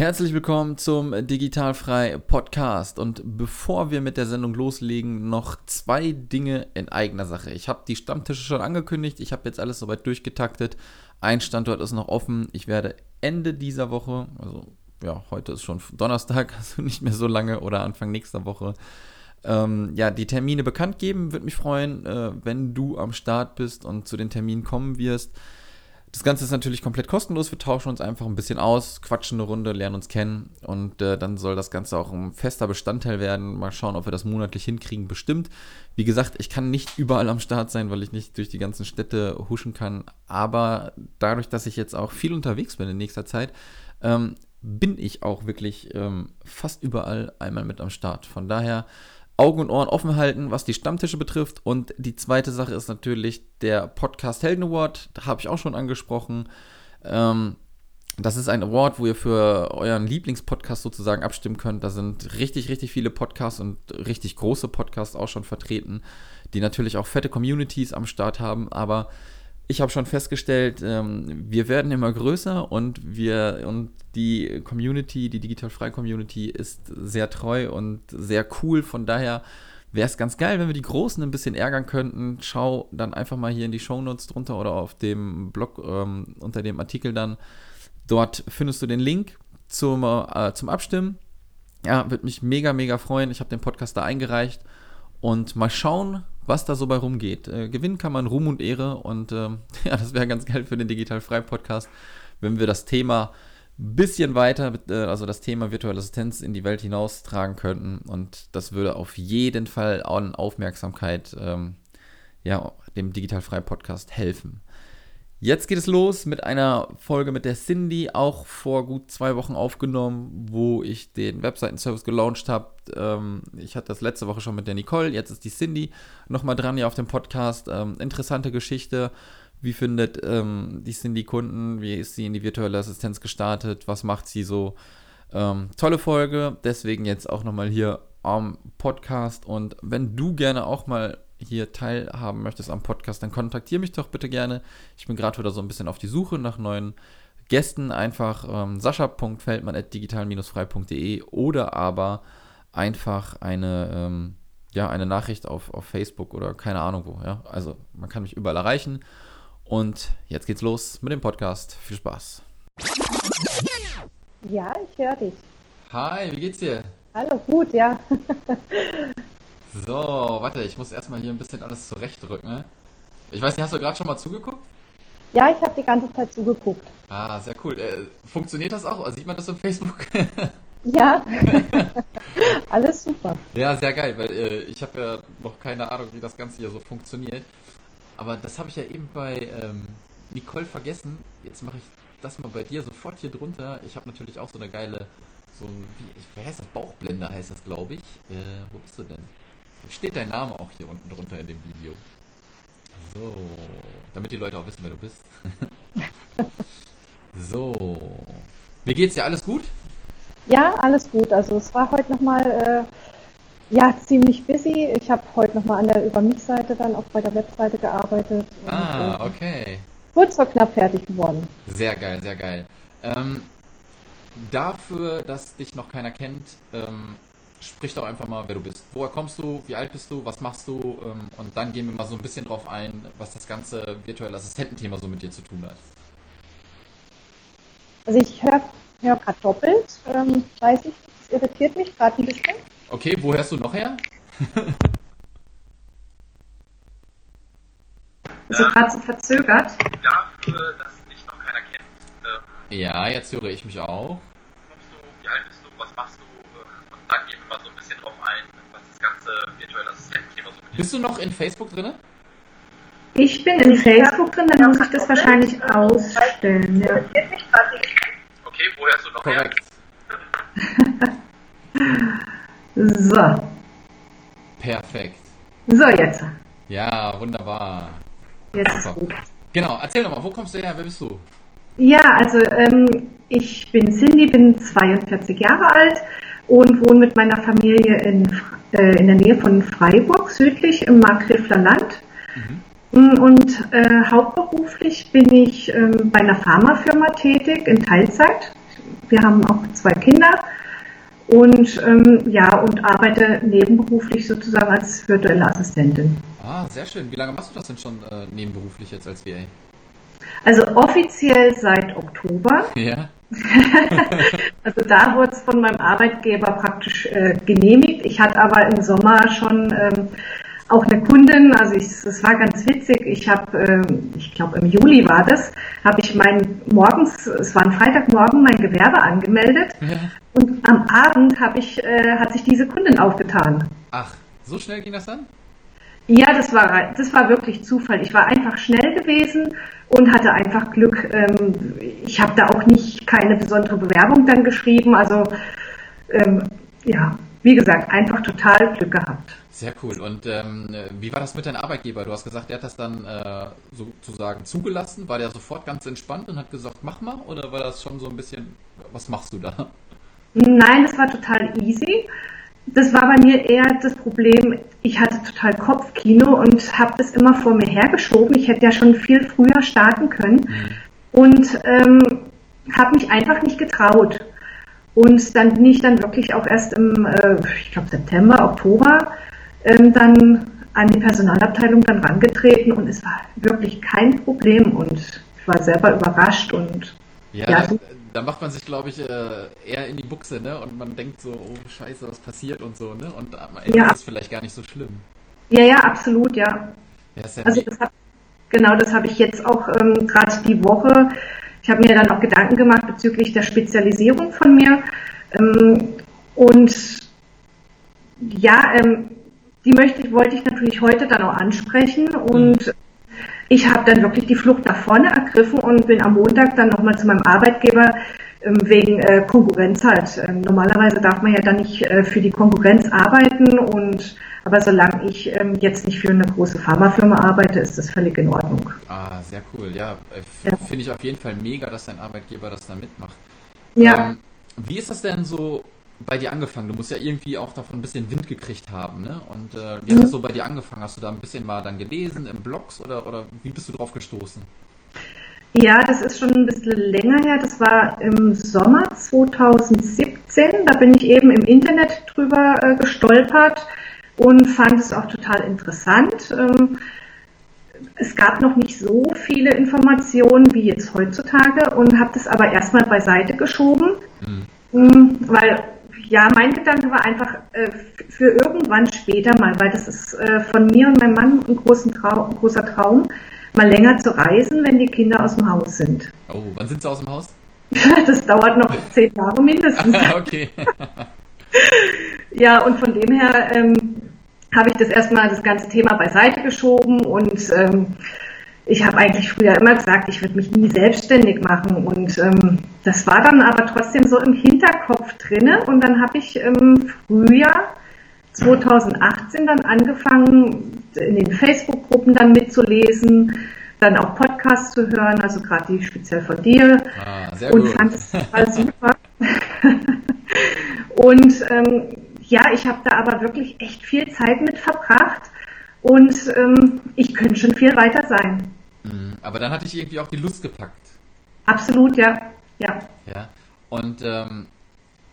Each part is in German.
Herzlich willkommen zum Digitalfrei Podcast. Und bevor wir mit der Sendung loslegen, noch zwei Dinge in eigener Sache. Ich habe die Stammtische schon angekündigt. Ich habe jetzt alles soweit durchgetaktet. Ein Standort ist noch offen. Ich werde Ende dieser Woche, also ja, heute ist schon Donnerstag, also nicht mehr so lange, oder Anfang nächster Woche, ähm, ja, die Termine bekannt geben. Würde mich freuen, äh, wenn du am Start bist und zu den Terminen kommen wirst. Das Ganze ist natürlich komplett kostenlos. Wir tauschen uns einfach ein bisschen aus, quatschen eine Runde, lernen uns kennen und äh, dann soll das Ganze auch ein fester Bestandteil werden. Mal schauen, ob wir das monatlich hinkriegen. Bestimmt. Wie gesagt, ich kann nicht überall am Start sein, weil ich nicht durch die ganzen Städte huschen kann. Aber dadurch, dass ich jetzt auch viel unterwegs bin in nächster Zeit, ähm, bin ich auch wirklich ähm, fast überall einmal mit am Start. Von daher Augen und Ohren offen halten, was die Stammtische betrifft. Und die zweite Sache ist natürlich der Podcast Helden Award. Da habe ich auch schon angesprochen. Ähm, das ist ein Award, wo ihr für euren Lieblingspodcast sozusagen abstimmen könnt. Da sind richtig, richtig viele Podcasts und richtig große Podcasts auch schon vertreten, die natürlich auch fette Communities am Start haben. Aber ich habe schon festgestellt, ähm, wir werden immer größer und wir und die Community, die digital frei Community ist sehr treu und sehr cool. Von daher wäre es ganz geil, wenn wir die Großen ein bisschen ärgern könnten. Schau dann einfach mal hier in die Show Notes drunter oder auf dem Blog ähm, unter dem Artikel dann. Dort findest du den Link zum, äh, zum Abstimmen. Ja, würde mich mega, mega freuen. Ich habe den Podcast da eingereicht und mal schauen, was da so bei rumgeht. Äh, gewinnen kann man Ruhm und Ehre und äh, ja, das wäre ganz geil für den Digital Frei Podcast, wenn wir das Thema ein bisschen weiter, äh, also das Thema virtuelle Assistenz in die Welt hinaus tragen könnten und das würde auf jeden Fall an Aufmerksamkeit ähm, ja, dem Digital Frei Podcast helfen. Jetzt geht es los mit einer Folge mit der Cindy, auch vor gut zwei Wochen aufgenommen, wo ich den Webseitenservice gelauncht habe. Ähm, ich hatte das letzte Woche schon mit der Nicole, jetzt ist die Cindy nochmal dran hier auf dem Podcast. Ähm, interessante Geschichte. Wie findet ähm, die Cindy Kunden? Wie ist sie in die virtuelle Assistenz gestartet? Was macht sie so? Ähm, tolle Folge, deswegen jetzt auch nochmal hier am Podcast. Und wenn du gerne auch mal hier teilhaben möchtest am Podcast, dann kontaktiere mich doch bitte gerne. Ich bin gerade wieder so ein bisschen auf die Suche nach neuen Gästen. Einfach ähm, sascha.feldmann.digital-frei.de oder aber einfach eine, ähm, ja, eine Nachricht auf, auf Facebook oder keine Ahnung wo. Ja? Also man kann mich überall erreichen. Und jetzt geht's los mit dem Podcast. Viel Spaß. Ja, ich höre dich. Hi, wie geht's dir? Hallo, gut, ja. So, warte, ich muss erstmal hier ein bisschen alles zurechtrücken. Ich weiß nicht, hast du gerade schon mal zugeguckt? Ja, ich habe die ganze Zeit zugeguckt. Ah, sehr cool. Äh, funktioniert das auch? Sieht man das auf Facebook? ja, alles super. Ja, sehr geil, weil äh, ich habe ja noch keine Ahnung, wie das Ganze hier so funktioniert. Aber das habe ich ja eben bei ähm, Nicole vergessen. Jetzt mache ich das mal bei dir sofort hier drunter. Ich habe natürlich auch so eine geile, so ein, wie, wie heißt das? Bauchblender heißt das, glaube ich. Äh, wo bist du denn? Steht dein Name auch hier unten drunter in dem Video. So, damit die Leute auch wissen, wer du bist. so. Wie geht's dir? Alles gut? Ja, alles gut. Also es war heute nochmal äh, ja, ziemlich busy. Ich habe heute nochmal an der Über mich-Seite dann auch bei der Webseite gearbeitet. Ah, und, äh, okay. Kurz vor knapp fertig geworden. Sehr geil, sehr geil. Ähm, dafür, dass dich noch keiner kennt, ähm, sprich doch einfach mal, wer du bist. Woher kommst du? Wie alt bist du? Was machst du? Ähm, und dann gehen wir mal so ein bisschen drauf ein, was das ganze virtuelle Assistententhema so mit dir zu tun hat. Also ich höre hör gerade doppelt. Ähm, weiß ich, das irritiert mich gerade ein bisschen. Okay, wo hörst du noch her? also gerade so verzögert. Dafür, dass dich noch keiner kennt. Ähm, ja, jetzt höre ich mich auch. Wie alt bist du? Was machst du? dann gehen wir mal so ein bisschen drauf ein, was das ganze virtuelle Assistententhema so. Bist du noch in Facebook drin? Ich bin in Facebook drin, dann muss ich das wahrscheinlich ausstellen. Ja. Okay, wo hörst du noch Korrekt. so. Perfekt. So, jetzt. Ja, wunderbar. Jetzt ist gut. Genau, erzähl doch mal, wo kommst du her? Wer bist du? Ja, also ähm, ich bin Cindy, bin 42 Jahre alt und wohne mit meiner Familie in, äh, in der Nähe von Freiburg, südlich im Markgräfler Land. Mhm. Und äh, hauptberuflich bin ich ähm, bei einer Pharmafirma tätig in Teilzeit. Wir haben auch zwei Kinder und ähm, ja und arbeite nebenberuflich sozusagen als virtuelle Assistentin. Ah, sehr schön. Wie lange machst du das denn schon äh, nebenberuflich jetzt als VA? Also offiziell seit Oktober. Ja. also da wurde es von meinem Arbeitgeber praktisch äh, genehmigt. Ich hatte aber im Sommer schon ähm, auch eine Kundin, also es war ganz witzig. Ich habe, ähm, ich glaube im Juli war das, habe ich mein morgens, es war ein Freitagmorgen, mein Gewerbe angemeldet ja. und am Abend habe ich, äh, hat sich diese Kundin aufgetan. Ach, so schnell ging das dann? Ja, das war, das war wirklich Zufall. Ich war einfach schnell gewesen und hatte einfach Glück. Ähm, ich habe da auch nicht keine besondere Bewerbung dann geschrieben. Also ähm, ja, wie gesagt, einfach total Glück gehabt. Sehr cool. Und ähm, wie war das mit deinem Arbeitgeber? Du hast gesagt, er hat das dann äh, sozusagen zugelassen. War der sofort ganz entspannt und hat gesagt, mach mal? Oder war das schon so ein bisschen, was machst du da? Nein, das war total easy das war bei mir eher das Problem, ich hatte total Kopfkino und habe das immer vor mir hergeschoben. Ich hätte ja schon viel früher starten können mhm. und ähm, habe mich einfach nicht getraut. Und dann bin ich dann wirklich auch erst im, äh, ich glaube September, Oktober, ähm, dann an die Personalabteilung dann rangetreten und es war wirklich kein Problem und ich war selber überrascht und ja, ja da macht man sich, glaube ich, äh, eher in die Buchse, ne? Und man denkt so, oh Scheiße, was passiert und so, ne? Und am Ende ja. ist es vielleicht gar nicht so schlimm. Ja, ja, absolut, ja. ja, ja also das hab, genau, das habe ich jetzt auch ähm, gerade die Woche. Ich habe mir dann auch Gedanken gemacht bezüglich der Spezialisierung von mir. Ähm, und ja, ähm, die möchte ich, wollte ich natürlich heute dann auch ansprechen und mhm ich habe dann wirklich die Flucht nach vorne ergriffen und bin am Montag dann nochmal zu meinem Arbeitgeber ähm, wegen äh, Konkurrenz halt. Ähm, normalerweise darf man ja dann nicht äh, für die Konkurrenz arbeiten und aber solange ich ähm, jetzt nicht für eine große Pharmafirma arbeite, ist das völlig in Ordnung. Ah, sehr cool. Ja, äh, ja. finde ich auf jeden Fall mega, dass dein Arbeitgeber das da mitmacht. Ja. Ähm, wie ist das denn so bei dir angefangen? Du musst ja irgendwie auch davon ein bisschen Wind gekriegt haben, ne? Und äh, wie hat das so bei dir angefangen? Hast du da ein bisschen mal dann gelesen im Blogs oder, oder wie bist du drauf gestoßen? Ja, das ist schon ein bisschen länger her. Das war im Sommer 2017. Da bin ich eben im Internet drüber äh, gestolpert und fand es auch total interessant. Ähm, es gab noch nicht so viele Informationen wie jetzt heutzutage und habe das aber erstmal beiseite geschoben, mhm. weil ja, mein Gedanke war einfach äh, für irgendwann später mal, weil das ist äh, von mir und meinem Mann ein, großen Trau ein großer Traum, mal länger zu reisen, wenn die Kinder aus dem Haus sind. Oh, wann sind sie aus dem Haus? das dauert noch zehn Jahre mindestens. okay. ja, und von dem her ähm, habe ich das erstmal das ganze Thema beiseite geschoben und ähm, ich habe eigentlich früher immer gesagt, ich würde mich nie selbstständig machen und ähm, das war dann aber trotzdem so im Hinterkopf drinne und dann habe ich im Frühjahr 2018 dann angefangen, in den Facebook-Gruppen dann mitzulesen, dann auch Podcasts zu hören, also gerade die speziell von dir ah, und gut. fand es total super. und ähm, ja, ich habe da aber wirklich echt viel Zeit mit verbracht und ähm, ich könnte schon viel weiter sein. Mhm. Aber dann hatte ich irgendwie auch die Lust gepackt. Absolut, ja. Ja. Ja. Und ähm,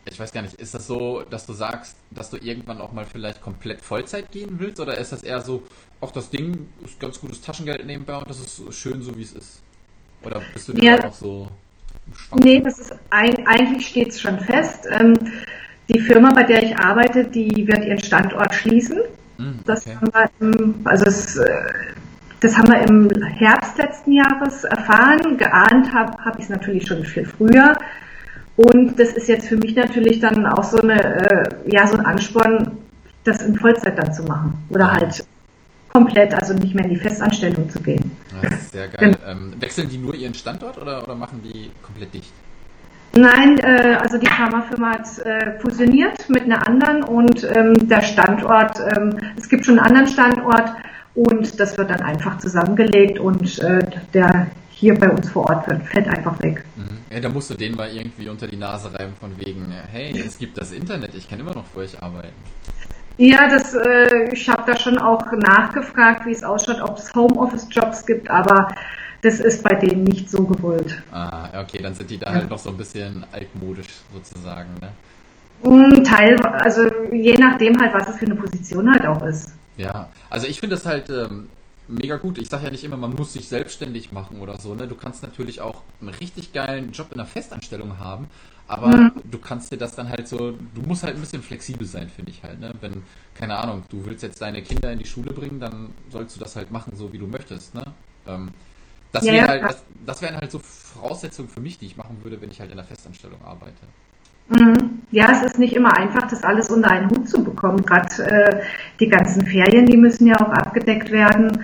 ich weiß gar nicht, ist das so, dass du sagst, dass du irgendwann auch mal vielleicht komplett Vollzeit gehen willst? Oder ist das eher so, auch das Ding ist ganz gutes Taschengeld nebenbei und das ist schön so, wie es ist? Oder bist du ja. auch so schwach? Nee, das ist ein, eigentlich steht es schon fest. Ähm, die Firma, bei der ich arbeite, die wird ihren Standort schließen. Okay. Das haben wir also es, äh, das haben wir im Herbst letzten Jahres erfahren. Geahnt habe hab ich es natürlich schon viel früher. Und das ist jetzt für mich natürlich dann auch so, eine, äh, ja, so ein Ansporn, das in Vollzeit dann zu machen. Oder halt komplett, also nicht mehr in die Festanstellung zu gehen. Das ist sehr geil. Genau. Ähm, wechseln die nur ihren Standort oder, oder machen die komplett dicht? Nein, äh, also die Pharmafirma hat äh, fusioniert mit einer anderen und ähm, der Standort, ähm, es gibt schon einen anderen Standort, und das wird dann einfach zusammengelegt und äh, der hier bei uns vor Ort wird, fällt einfach weg. Mhm. Ja, da musst du denen mal irgendwie unter die Nase reiben von wegen, hey, es gibt das Internet, ich kann immer noch für euch arbeiten. Ja, das, äh, ich habe da schon auch nachgefragt, wie es ausschaut, ob es Homeoffice-Jobs gibt, aber das ist bei denen nicht so gewollt. Ah, okay, dann sind die da ja. halt noch so ein bisschen altmodisch sozusagen, ne? Mm, Teil, also je nachdem halt, was es für eine Position halt auch ist. Ja, also ich finde das halt ähm, mega gut. Ich sage ja nicht immer, man muss sich selbstständig machen oder so. Ne? Du kannst natürlich auch einen richtig geilen Job in einer Festanstellung haben, aber mhm. du kannst dir das dann halt so, du musst halt ein bisschen flexibel sein, finde ich halt. Ne? Wenn, keine Ahnung, du willst jetzt deine Kinder in die Schule bringen, dann sollst du das halt machen, so wie du möchtest. Ne? Ähm, das, ja, wäre halt, das, das wären halt so Voraussetzungen für mich, die ich machen würde, wenn ich halt in einer Festanstellung arbeite. Mhm. Ja, es ist nicht immer einfach, das alles unter einen Hut zu bekommen. Gerade äh, die ganzen Ferien, die müssen ja auch abgedeckt werden.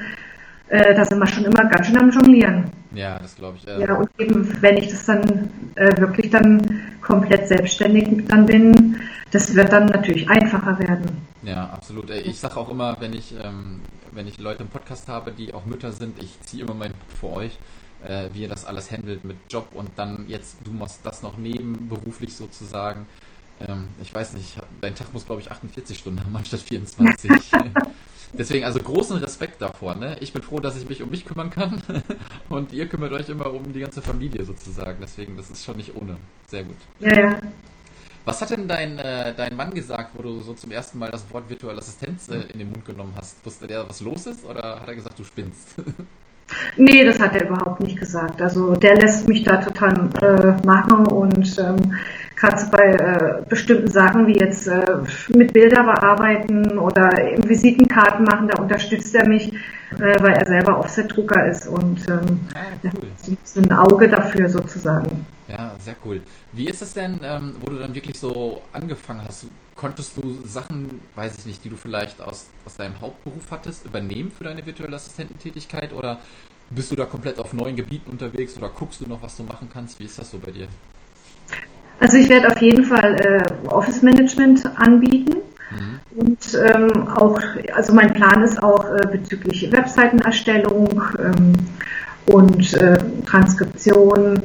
Äh, da sind wir schon immer ganz schön am Jonglieren. Ja, das glaube ich. Äh, ja, und eben, wenn ich das dann äh, wirklich dann komplett selbstständig dann bin, das wird dann natürlich einfacher werden. Ja, absolut. Ich sage auch immer, wenn ich, ähm, wenn ich Leute im Podcast habe, die auch Mütter sind, ich ziehe immer meinen Hut vor euch äh, wie ihr das alles handelt mit Job und dann jetzt, du machst das noch nebenberuflich sozusagen. Ähm, ich weiß nicht, dein Tag muss glaube ich 48 Stunden haben anstatt 24. Deswegen also großen Respekt davor. Ne? Ich bin froh, dass ich mich um mich kümmern kann und ihr kümmert euch immer um die ganze Familie sozusagen. Deswegen, das ist schon nicht ohne. Sehr gut. Ja, ja. Was hat denn dein, äh, dein Mann gesagt, wo du so zum ersten Mal das Wort virtuelle Assistenz äh, in den Mund genommen hast? Wusste der, was los ist oder hat er gesagt, du spinnst? Nee, das hat er überhaupt nicht gesagt. Also der lässt mich da total äh, machen und ähm, gerade bei äh, bestimmten Sachen wie jetzt äh, mit Bilder bearbeiten oder Visitenkarten machen, da unterstützt er mich, äh, weil er selber Offset-Drucker ist und ähm, ah, cool. so ein Auge dafür sozusagen. Ja, sehr cool. Wie ist es denn, ähm, wo du dann wirklich so angefangen hast? Konntest du Sachen, weiß ich nicht, die du vielleicht aus, aus deinem Hauptberuf hattest, übernehmen für deine virtuelle Assistententätigkeit oder bist du da komplett auf neuen Gebieten unterwegs oder guckst du noch, was du machen kannst? Wie ist das so bei dir? Also ich werde auf jeden Fall äh, Office Management anbieten. Mhm. Und ähm, auch, also mein Plan ist auch äh, bezüglich Webseitenerstellung ähm, und äh, Transkription,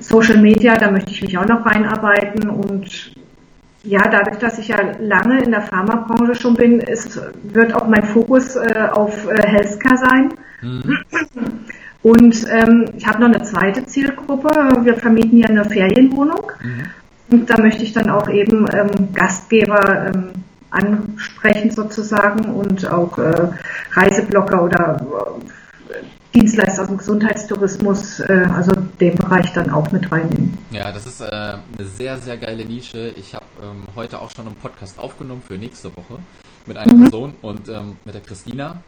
Social Media, da möchte ich mich auch noch reinarbeiten und ja, dadurch, dass ich ja lange in der Pharmabranche schon bin, ist, wird auch mein Fokus äh, auf äh, Healthcare sein. Mhm. Und ähm, ich habe noch eine zweite Zielgruppe. Wir vermieten ja eine Ferienwohnung. Mhm. Und da möchte ich dann auch eben ähm, Gastgeber ähm, ansprechen sozusagen und auch äh, Reiseblocker oder Dienstleister aus dem Gesundheitstourismus, äh, also den Bereich dann auch mit reinnehmen. Ja, das ist äh, eine sehr, sehr geile Nische. Ich habe ähm, heute auch schon einen Podcast aufgenommen für nächste Woche mit einer mhm. Person und ähm, mit der Christina.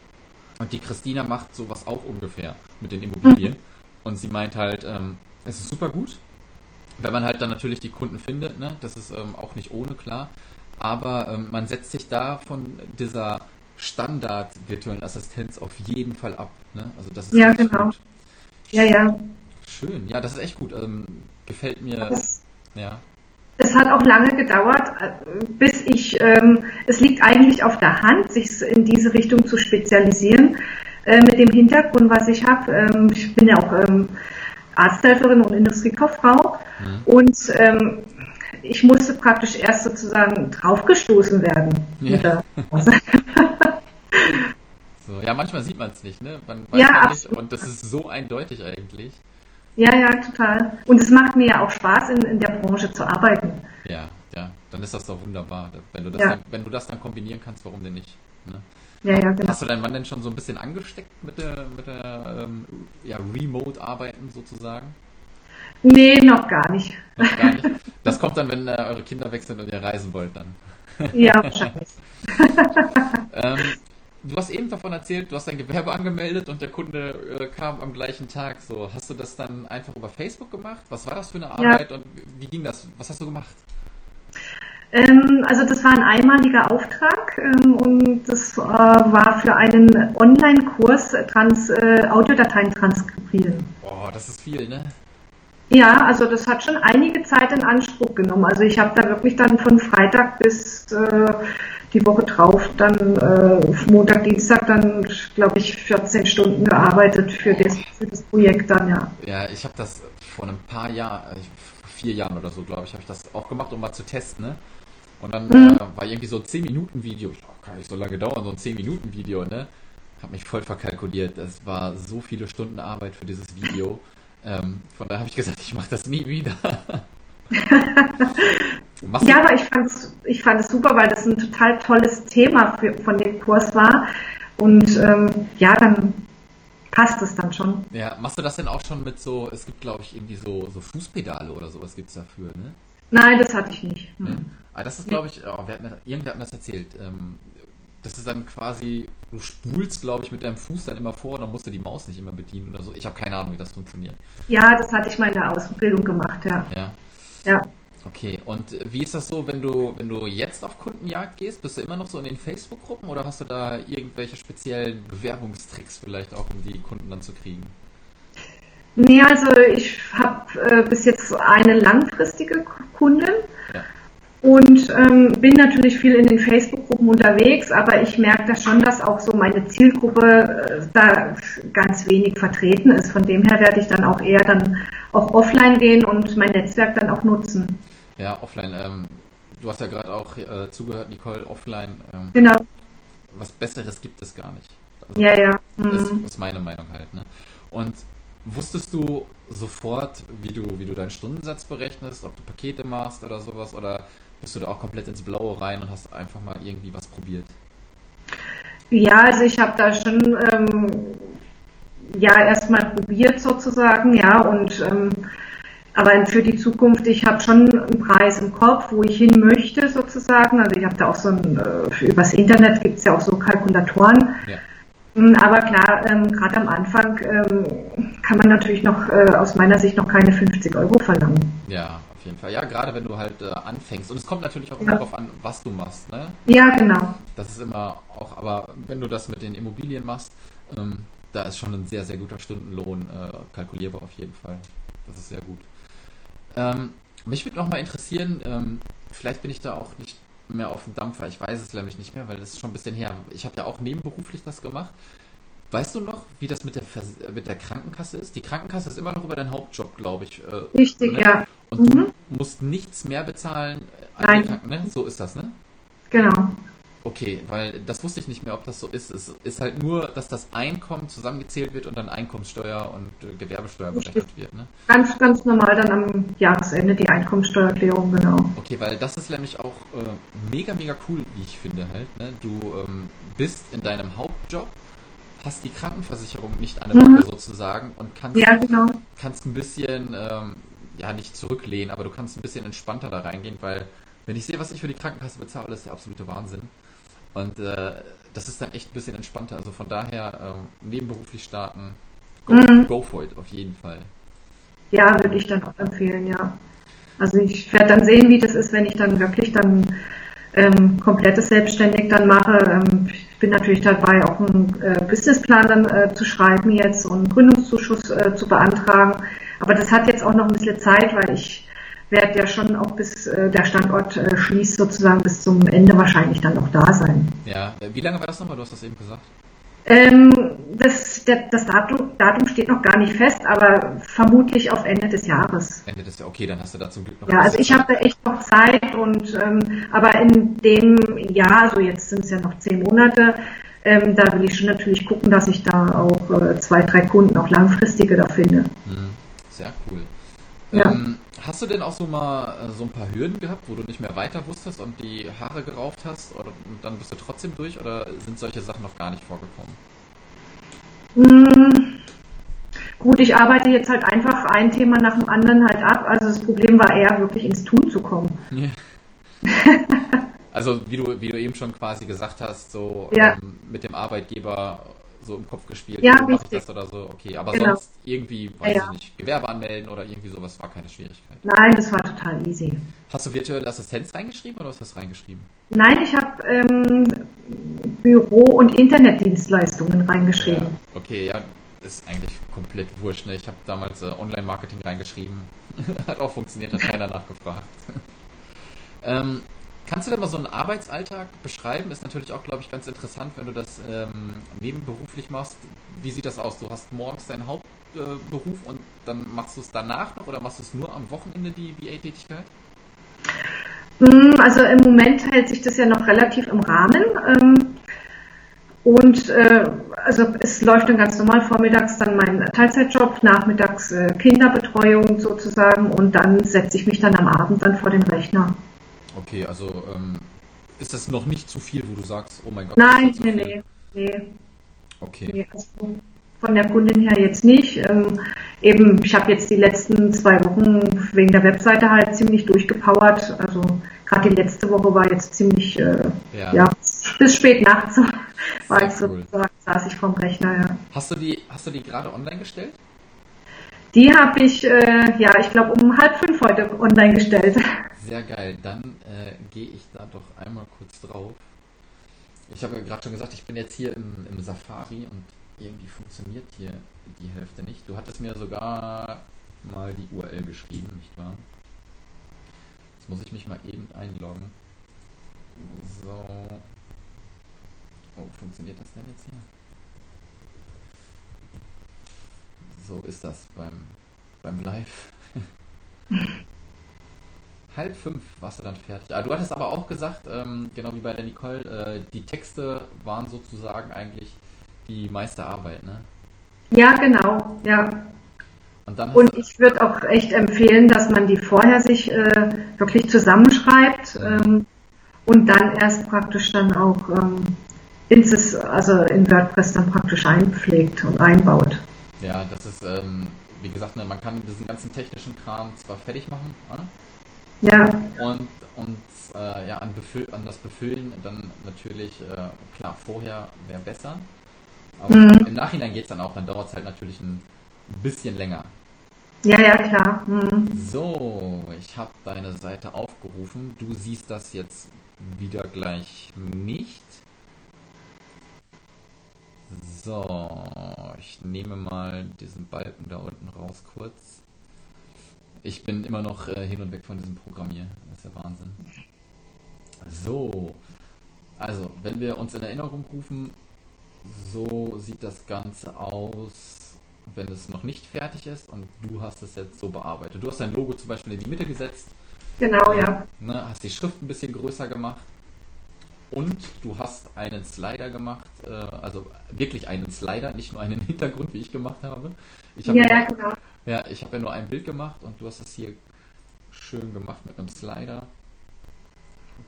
Und die Christina macht sowas auch ungefähr mit den Immobilien. Mhm. Und sie meint halt, ähm, es ist super gut, wenn man halt dann natürlich die Kunden findet. Ne? Das ist ähm, auch nicht ohne, klar. Aber ähm, man setzt sich da von dieser Standard virtuellen Assistenz auf jeden Fall ab. Ne? Also das ist ja, genau. Gut. Ja, ja. Schön. Ja, das ist echt gut. Ähm, gefällt mir. Das, ja. Es hat auch lange gedauert, äh, bis ich, ähm, es liegt eigentlich auf der Hand, sich in diese Richtung zu spezialisieren. Äh, mit dem Hintergrund, was ich habe, ähm, ich bin ja auch ähm, Arzthelferin und Industriekauffrau mhm. und ähm, ich musste praktisch erst sozusagen draufgestoßen werden. Ja. so, ja, manchmal sieht man es nicht, ne? Man weiß ja, nicht, und das ist so eindeutig eigentlich. Ja, ja, total. Und es macht mir ja auch Spaß, in, in der Branche zu arbeiten. Ja, ja, dann ist das doch wunderbar. Wenn du das, ja. dann, wenn du das dann kombinieren kannst, warum denn nicht? Ne? Ja, ja, genau. Hast du deinen Mann denn schon so ein bisschen angesteckt mit der, mit der ähm, ja, Remote-Arbeiten sozusagen? Nee, noch gar nicht. Noch gar nicht. Das kommt dann, wenn äh, eure Kinder weg sind und ihr reisen wollt dann. Ja, wahrscheinlich. ähm, Du hast eben davon erzählt, du hast dein Gewerbe angemeldet und der Kunde äh, kam am gleichen Tag. So, hast du das dann einfach über Facebook gemacht? Was war das für eine Arbeit ja. und wie ging das? Was hast du gemacht? Ähm, also das war ein einmaliger Auftrag ähm, und das äh, war für einen Online-Kurs trans, äh, Audiodateien transkribieren. Boah, das ist viel, ne? Ja, also das hat schon einige Zeit in Anspruch genommen. Also ich habe da wirklich dann von Freitag bis äh, die Woche drauf dann äh, Montag, Dienstag dann, glaube ich, 14 Stunden gearbeitet für das, für das Projekt dann, ja. Ja, ich habe das vor ein paar Jahren, äh, vier Jahren oder so, glaube ich, habe ich das auch gemacht, um mal zu testen, ne? Und dann mhm. äh, war irgendwie so ein 10-Minuten-Video, kann nicht so lange dauern, so ein 10-Minuten-Video, ne? Hab mich voll verkalkuliert. Das war so viele Stunden Arbeit für dieses Video. Ähm, von daher habe ich gesagt, ich mache das nie wieder. ja, aber ich fand es ich fand super, weil das ein total tolles Thema für, von dem Kurs war. Und ähm, ja, dann passt es dann schon. Ja, machst du das denn auch schon mit so, es gibt glaube ich irgendwie so, so Fußpedale oder sowas gibt es dafür, ne? Nein, das hatte ich nicht. Hm. Nee. Aber das ist glaube ich, oh, wer hat mir, irgendwer hat mir das erzählt. Ähm, das ist dann quasi, du spulst, glaube ich, mit deinem Fuß dann immer vor und dann musst du die Maus nicht immer bedienen oder so. Ich habe keine Ahnung, wie das funktioniert. Ja, das hatte ich mal in der Ausbildung gemacht, ja. Ja. Ja. Okay, und wie ist das so, wenn du, wenn du jetzt auf Kundenjagd gehst? Bist du immer noch so in den Facebook-Gruppen oder hast du da irgendwelche speziellen Bewerbungstricks vielleicht auch, um die Kunden dann zu kriegen? Nee, also ich habe äh, bis jetzt eine langfristige Kundin. Ja. Und ähm, bin natürlich viel in den Facebook-Gruppen unterwegs, aber ich merke da schon, dass auch so meine Zielgruppe äh, da ganz wenig vertreten ist. Von dem her werde ich dann auch eher dann auch offline gehen und mein Netzwerk dann auch nutzen. Ja, offline. Ähm, du hast ja gerade auch äh, zugehört, Nicole, offline. Ähm, genau. Was Besseres gibt es gar nicht. Also, ja, ja. Mhm. Das ist meine Meinung halt. Ne? Und wusstest du sofort, wie du, wie du deinen Stundensatz berechnest, ob du Pakete machst oder sowas, oder bist du da auch komplett ins Blaue rein und hast einfach mal irgendwie was probiert? Ja, also ich habe da schon ähm, ja erstmal probiert sozusagen, ja, und ähm, aber für die Zukunft, ich habe schon einen Preis im Kopf, wo ich hin möchte sozusagen. Also ich habe da auch so ein, äh, übers Internet gibt es ja auch so Kalkulatoren. Ja. Hm, aber klar, ähm, gerade am Anfang ähm, kann man natürlich noch äh, aus meiner Sicht noch keine 50 Euro verlangen. Ja, auf jeden Fall. Ja, gerade wenn du halt äh, anfängst. Und es kommt natürlich auch immer ja. darauf an, was du machst. Ne? Ja, genau. Das ist immer auch, aber wenn du das mit den Immobilien machst, ähm, da ist schon ein sehr, sehr guter Stundenlohn äh, kalkulierbar auf jeden Fall. Das ist sehr gut. Ähm, mich würde noch mal interessieren, ähm, vielleicht bin ich da auch nicht mehr auf dem Dampfer, ich weiß es nämlich nicht mehr, weil das ist schon ein bisschen her. Ich habe ja auch nebenberuflich das gemacht. Weißt du noch, wie das mit der, mit der Krankenkasse ist? Die Krankenkasse ist immer noch über deinen Hauptjob, glaube ich. Äh, Richtig, ne? ja. Und mhm. du musst nichts mehr bezahlen an Nein. Kranken, ne? So ist das, ne? Genau. Okay, weil das wusste ich nicht mehr, ob das so ist. Es ist halt nur, dass das Einkommen zusammengezählt wird und dann Einkommenssteuer und äh, Gewerbesteuer berechnet wird. Ne? Ganz, ganz normal dann am Jahresende die Einkommenssteuererklärung, genau. Okay, weil das ist nämlich auch äh, mega, mega cool, wie ich finde halt. Ne? Du ähm, bist in deinem Hauptjob hast die Krankenversicherung nicht an der mhm. sozusagen und kannst, ja, genau. kannst ein bisschen, ähm, ja nicht zurücklehnen, aber du kannst ein bisschen entspannter da reingehen, weil wenn ich sehe, was ich für die Krankenkasse bezahle, ist der absolute Wahnsinn. Und äh, das ist dann echt ein bisschen entspannter. Also von daher ähm, nebenberuflich starten, go, mhm. go for it, auf jeden Fall. Ja, würde ich dann auch empfehlen, ja. Also ich werde dann sehen, wie das ist, wenn ich dann wirklich dann ähm, komplettes selbstständig dann mache. Ähm, ich bin natürlich dabei, auch einen äh, Businessplan dann äh, zu schreiben jetzt und einen Gründungszuschuss äh, zu beantragen. Aber das hat jetzt auch noch ein bisschen Zeit, weil ich werde ja schon auch bis äh, der Standort äh, schließt sozusagen bis zum Ende wahrscheinlich dann noch da sein. Ja, wie lange war das nochmal? Du hast das eben gesagt. Ähm, das, der, das Datum, Datum, steht noch gar nicht fest, aber vermutlich auf Ende des Jahres. Ende des Jahres, okay, dann hast du da zum Glück noch Ja, also ich habe da echt noch Zeit und ähm, aber in dem Jahr, so jetzt sind es ja noch zehn Monate, ähm, da will ich schon natürlich gucken, dass ich da auch äh, zwei, drei Kunden, auch langfristige da finde. Mhm. Sehr cool. Ja. Ähm, hast du denn auch so mal äh, so ein paar Hürden gehabt, wo du nicht mehr weiter wusstest und die Haare gerauft hast oder, und dann bist du trotzdem durch oder sind solche Sachen noch gar nicht vorgekommen? Hm, gut, ich arbeite jetzt halt einfach ein Thema nach dem anderen halt ab. Also das Problem war eher wirklich ins Tun zu kommen. Ja. also wie du, wie du eben schon quasi gesagt hast, so ja. ähm, mit dem Arbeitgeber so im Kopf gespielt, ja, mache ich das oder so, okay. Aber genau. sonst irgendwie, weiß ja, ich nicht, Gewerbe anmelden oder irgendwie sowas war keine Schwierigkeit. Nein, das war total easy. Hast du virtuelle Assistenz reingeschrieben oder hast du das reingeschrieben? Nein, ich habe ähm, Büro- und Internetdienstleistungen reingeschrieben. Ja, okay, ja, ist eigentlich komplett wurscht. Ne? Ich habe damals äh, Online-Marketing reingeschrieben. hat auch funktioniert, hat keiner nachgefragt. ähm, Kannst du denn mal so einen Arbeitsalltag beschreiben? Ist natürlich auch, glaube ich, ganz interessant, wenn du das ähm, nebenberuflich machst. Wie sieht das aus? Du hast morgens deinen Hauptberuf äh, und dann machst du es danach noch oder machst du es nur am Wochenende, die VA-Tätigkeit? Hm, also im Moment hält sich das ja noch relativ im Rahmen. Ähm, und äh, also es läuft dann ganz normal vormittags dann mein Teilzeitjob, nachmittags äh, Kinderbetreuung sozusagen und dann setze ich mich dann am Abend dann vor den Rechner. Okay, also ähm, ist das noch nicht zu viel, wo du sagst, oh mein Gott. Nein, nee, nee, nee. Okay. Nee, also von der Kundin her jetzt nicht. Ähm, eben, ich habe jetzt die letzten zwei Wochen wegen der Webseite halt ziemlich durchgepowert. Also gerade die letzte Woche war jetzt ziemlich, äh, ja. ja. bis spät nachts war ich cool. so, saß ich vorm Rechner. Ja. Hast du die, hast du die gerade online gestellt? Die habe ich, äh, ja, ich glaube um halb fünf heute online gestellt. Sehr geil. Dann äh, gehe ich da doch einmal kurz drauf. Ich habe ja gerade schon gesagt, ich bin jetzt hier im, im Safari und irgendwie funktioniert hier die Hälfte nicht. Du hattest mir sogar mal die URL geschrieben, nicht wahr? Jetzt muss ich mich mal eben einloggen. So. Oh, funktioniert das denn jetzt hier? So ist das beim, beim Live. Halb fünf warst du dann fertig. Ah, du hattest aber auch gesagt, ähm, genau wie bei der Nicole, äh, die Texte waren sozusagen eigentlich die meiste Arbeit, ne? Ja, genau, ja. Und, und ich würde auch echt empfehlen, dass man die vorher sich äh, wirklich zusammenschreibt mhm. ähm, und dann erst praktisch dann auch ähm, ins, also in WordPress dann praktisch einpflegt und einbaut. Ja, das ist, ähm, wie gesagt, ne, man kann diesen ganzen technischen Kram zwar fertig machen, äh? ja. Und, und äh, ja, an, Befüll, an das Befüllen dann natürlich, äh, klar, vorher wäre besser. Aber mhm. im Nachhinein geht es dann auch, dann dauert es halt natürlich ein bisschen länger. Ja, ja, klar. Mhm. So, ich habe deine Seite aufgerufen. Du siehst das jetzt wieder gleich nicht. So, ich nehme mal diesen Balken da unten raus kurz. Ich bin immer noch äh, hin und weg von diesem Programm hier. Das ist ja Wahnsinn. So, also, wenn wir uns in Erinnerung rufen, so sieht das Ganze aus, wenn es noch nicht fertig ist und du hast es jetzt so bearbeitet. Du hast dein Logo zum Beispiel in die Mitte gesetzt. Genau, ja. Ne, hast die Schrift ein bisschen größer gemacht und du hast einen Slider gemacht, äh, also wirklich einen Slider, nicht nur einen Hintergrund, wie ich gemacht habe. Ich hab ja, ja, genau. Ja, ich habe ja nur ein Bild gemacht und du hast es hier schön gemacht mit einem Slider.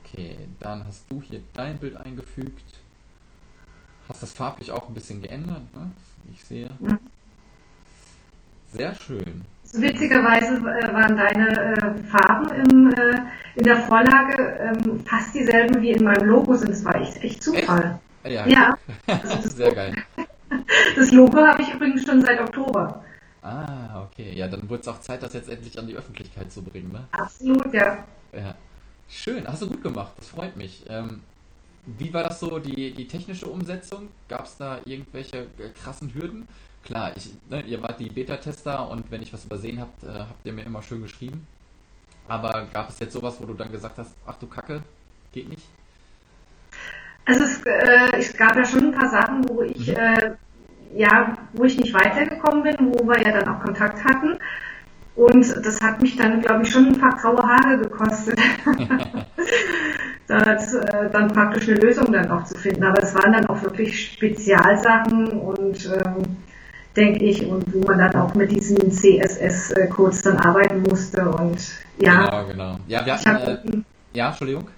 Okay, dann hast du hier dein Bild eingefügt. Hast das farblich auch ein bisschen geändert, ne? Ich sehe. Ja. Sehr schön. Witzigerweise äh, waren deine äh, Farben im, äh, in der Vorlage ähm, fast dieselben wie in meinem Logo sind. Das war echt, echt Zufall. Echt? Ja. ja. Also Sehr geil. Das Logo habe ich übrigens schon seit Oktober. Ah, okay. Ja, dann wird es auch Zeit, das jetzt endlich an die Öffentlichkeit zu bringen, ne? Absolut, ja. Ja. Schön, hast du gut gemacht, das freut mich. Ähm, wie war das so, die, die technische Umsetzung? Gab es da irgendwelche äh, krassen Hürden? Klar, ich, ne, ihr wart die Beta-Tester und wenn ich was übersehen habt, äh, habt ihr mir immer schön geschrieben. Aber gab es jetzt sowas, wo du dann gesagt hast, ach du Kacke, geht nicht? Also es, äh, es gab ja schon ein paar Sachen, wo ich mhm. äh, ja, wo ich nicht weitergekommen bin, wo wir ja dann auch Kontakt hatten. Und das hat mich dann, glaube ich, schon ein paar graue Haare gekostet. das, äh, dann praktisch eine Lösung dann auch zu finden. Aber es waren dann auch wirklich Spezialsachen und ähm, denke ich, und wo man dann auch mit diesen CSS-Codes dann arbeiten musste und ja. Genau, genau. Ja, wir hatten, äh, ja, Entschuldigung.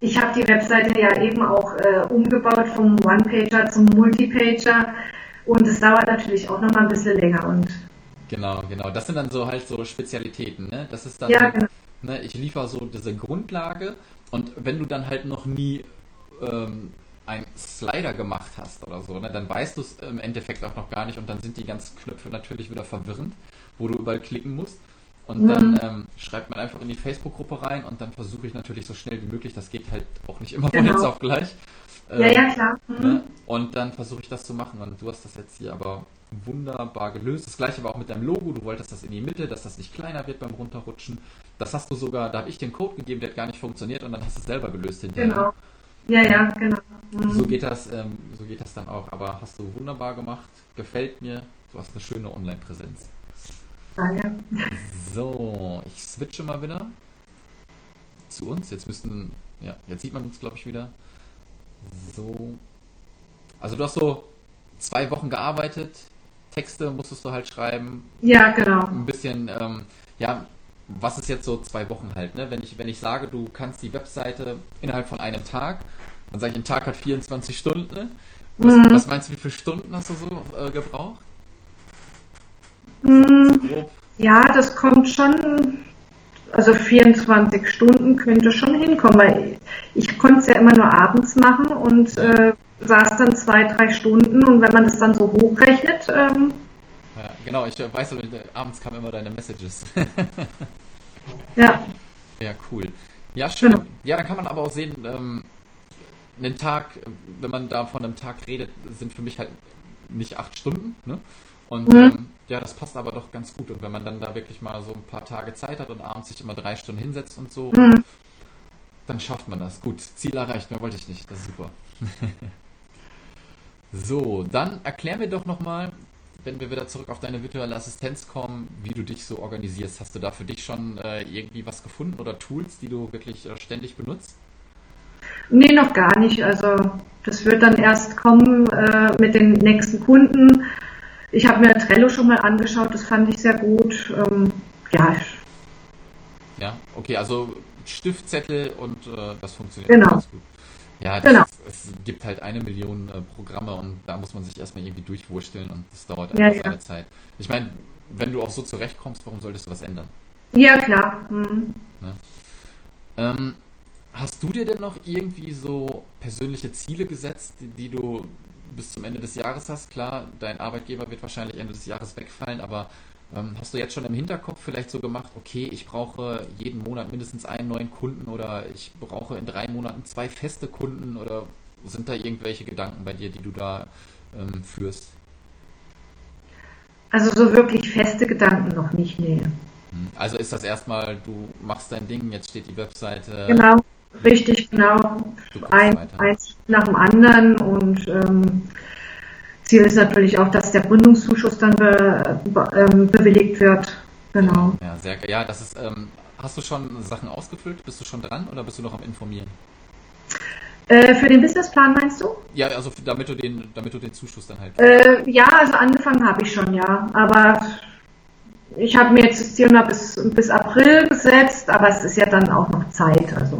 Ich habe die Webseite ja eben auch äh, umgebaut vom One-Pager zum Multipager und es dauert natürlich auch nochmal ein bisschen länger und Genau, genau. Das sind dann so halt so Spezialitäten, ne? Das ist dann, ja, genau. ne, ich liefere so diese Grundlage und wenn du dann halt noch nie ähm, einen Slider gemacht hast oder so, ne, dann weißt du es im Endeffekt auch noch gar nicht und dann sind die ganzen Knöpfe natürlich wieder verwirrend, wo du überall klicken musst. Und mhm. dann ähm, schreibt man einfach in die Facebook-Gruppe rein und dann versuche ich natürlich so schnell wie möglich, das geht halt auch nicht immer genau. von jetzt auf gleich. Ähm, ja, ja, klar. Mhm. Ne? Und dann versuche ich das zu machen und du hast das jetzt hier aber wunderbar gelöst. Das gleiche war auch mit deinem Logo. Du wolltest das in die Mitte, dass das nicht kleiner wird beim Runterrutschen. Das hast du sogar, da habe ich den Code gegeben, der hat gar nicht funktioniert und dann hast du es selber gelöst hinterher. Genau. Ja, ja, genau. Mhm. So geht das, ähm, so geht das dann auch. Aber hast du wunderbar gemacht. Gefällt mir. Du hast eine schöne Online-Präsenz. Danke. So, ich switche mal wieder zu uns. Jetzt müssten, ja, jetzt sieht man uns, glaube ich, wieder. So. Also du hast so zwei Wochen gearbeitet, Texte musstest du halt schreiben. Ja, genau. Ein bisschen, ähm, ja, was ist jetzt so zwei Wochen halt, ne? Wenn ich, wenn ich sage, du kannst die Webseite innerhalb von einem Tag, dann sage ich, ein Tag hat 24 Stunden. Ne? Was, mhm. was, meinst du, wie viele Stunden hast du so äh, gebraucht? Ja, das kommt schon, also 24 Stunden könnte schon hinkommen, weil ich konnte es ja immer nur abends machen und äh, saß dann zwei, drei Stunden und wenn man das dann so hochrechnet. Ähm, ja, genau, ich weiß, abends kamen immer deine Messages. ja. Ja, cool. Ja, schön. Genau. Ja, dann kann man aber auch sehen, ähm, einen Tag, wenn man da von einem Tag redet, sind für mich halt nicht acht Stunden. Ne? Und mhm. ähm, ja, das passt aber doch ganz gut. Und wenn man dann da wirklich mal so ein paar Tage Zeit hat und abends sich immer drei Stunden hinsetzt und so, mhm. dann schafft man das. Gut, Ziel erreicht, mehr wollte ich nicht. Das ist super. So, dann erklär mir doch nochmal, wenn wir wieder zurück auf deine virtuelle Assistenz kommen, wie du dich so organisierst. Hast du da für dich schon äh, irgendwie was gefunden oder Tools, die du wirklich äh, ständig benutzt? Nee, noch gar nicht. Also das wird dann erst kommen äh, mit den nächsten Kunden. Ich habe mir Trello schon mal angeschaut, das fand ich sehr gut. Ähm, ja. Ja, okay, also Stiftzettel und äh, das funktioniert genau. ganz gut. Ja, genau. Ist, es gibt halt eine Million äh, Programme und da muss man sich erstmal irgendwie durchwursteln und das dauert einfach ja, ja. seine Zeit. Ich meine, wenn du auch so zurechtkommst, warum solltest du was ändern? Ja, klar. Mhm. Ne? Ähm, hast du dir denn noch irgendwie so persönliche Ziele gesetzt, die, die du bis zum Ende des Jahres hast? Klar, dein Arbeitgeber wird wahrscheinlich Ende des Jahres wegfallen, aber ähm, hast du jetzt schon im Hinterkopf vielleicht so gemacht, okay, ich brauche jeden Monat mindestens einen neuen Kunden oder ich brauche in drei Monaten zwei feste Kunden oder sind da irgendwelche Gedanken bei dir, die du da ähm, führst? Also so wirklich feste Gedanken noch nicht, nee. Hm, also ist das erstmal, du machst dein Ding, jetzt steht die Webseite. Genau, richtig, genau. Ein, eins nach dem anderen und ähm, Ziel ist natürlich auch, dass der Gründungszuschuss dann be, be, ähm, bewilligt wird. Genau. Ja, sehr Ja, das ist. Ähm, hast du schon Sachen ausgefüllt? Bist du schon dran oder bist du noch am Informieren? Äh, für den Businessplan meinst du? Ja, also damit du den, damit du den Zuschuss dann halt. Äh, ja, also angefangen habe ich schon, ja. Aber ich habe mir jetzt das Ziel mal bis, bis April gesetzt, aber es ist ja dann auch noch Zeit. Also.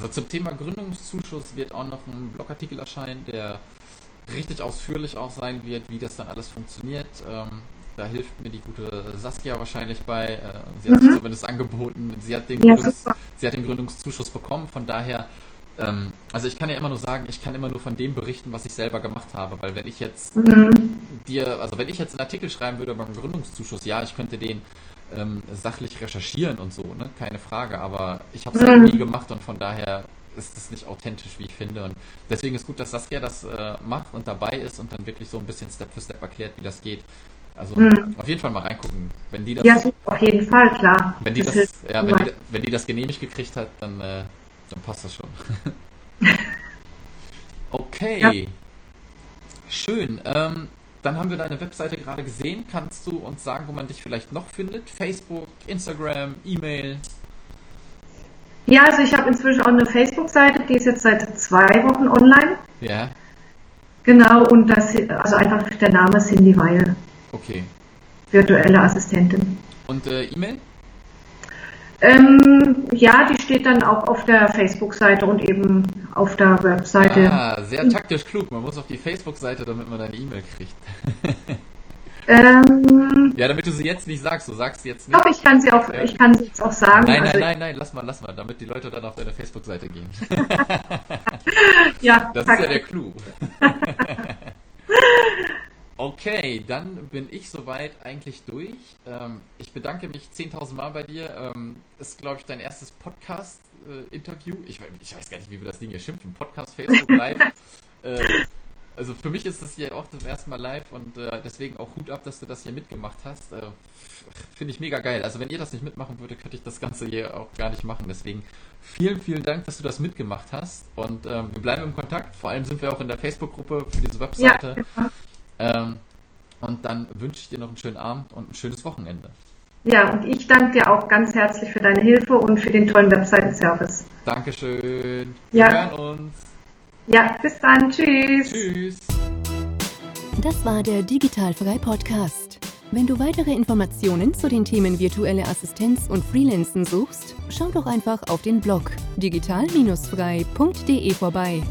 Also zum Thema Gründungszuschuss wird auch noch ein Blogartikel erscheinen, der richtig ausführlich auch sein wird, wie das dann alles funktioniert. Ähm, da hilft mir die gute Saskia wahrscheinlich bei. Äh, sie hat mhm. sich zumindest angeboten. Sie hat, den ja, Gründungs, sie hat den Gründungszuschuss bekommen. Von daher, ähm, also ich kann ja immer nur sagen, ich kann immer nur von dem berichten, was ich selber gemacht habe. Weil wenn ich jetzt mhm. dir, also wenn ich jetzt einen Artikel schreiben würde beim Gründungszuschuss, ja, ich könnte den ähm, sachlich recherchieren und so, ne? Keine Frage. Aber ich habe es mhm. nie gemacht und von daher ist es nicht authentisch, wie ich finde. Und deswegen ist gut, dass Saskia das äh, macht und dabei ist und dann wirklich so ein bisschen Step für Step erklärt, wie das geht. Also hm. auf jeden Fall mal reingucken. Wenn die das, ja, auf jeden Fall, klar. Wenn die das, das ja, wenn die, wenn die, das genehmigt gekriegt hat, dann, äh, dann passt das schon. okay. Ja. Schön. Ähm, dann haben wir deine Webseite gerade gesehen. Kannst du uns sagen, wo man dich vielleicht noch findet? Facebook, Instagram, E-Mail? Ja, also ich habe inzwischen auch eine Facebook-Seite, die ist jetzt seit zwei Wochen online. Ja. Genau, und das, also einfach der Name Cindy Weil. Okay. Virtuelle Assistentin. Und äh, E-Mail? Ähm, ja, die steht dann auch auf der Facebook-Seite und eben auf der Webseite. Ah, sehr taktisch klug. Man muss auf die Facebook-Seite, damit man deine E-Mail kriegt. Ähm, ja, damit du sie jetzt nicht sagst, du sagst sie jetzt nicht. Doch, ich kann sie auch, ja. ich kann sie jetzt auch sagen. Nein, nein, also, nein, nein, lass mal, lass mal, damit die Leute dann auf deine Facebook-Seite gehen. ja, das ist ja der Clou. Okay, dann bin ich soweit eigentlich durch. Ähm, ich bedanke mich 10.000 Mal bei dir. Ähm, ist, glaube ich, dein erstes Podcast-Interview. ich, ich, weiß gar nicht, wie wir das Ding hier schimpfen. Podcast, Facebook Live. äh, also für mich ist das hier auch das erste Mal live und äh, deswegen auch Hut ab, dass du das hier mitgemacht hast. Äh, Finde ich mega geil. Also wenn ihr das nicht mitmachen würdet, könnte ich das Ganze hier auch gar nicht machen. Deswegen vielen, vielen Dank, dass du das mitgemacht hast. Und ähm, wir bleiben im Kontakt. Vor allem sind wir auch in der Facebook-Gruppe für diese Webseite. Ja, genau. Ähm, und dann wünsche ich dir noch einen schönen Abend und ein schönes Wochenende. Ja, und ich danke dir auch ganz herzlich für deine Hilfe und für den tollen Webseiten-Service. Dankeschön. Wir ja. hören uns. Ja, bis dann. Tschüss. Tschüss. Das war der Digitalfrei Podcast. Wenn du weitere Informationen zu den Themen virtuelle Assistenz und Freelancen suchst, schau doch einfach auf den Blog digital-frei.de vorbei.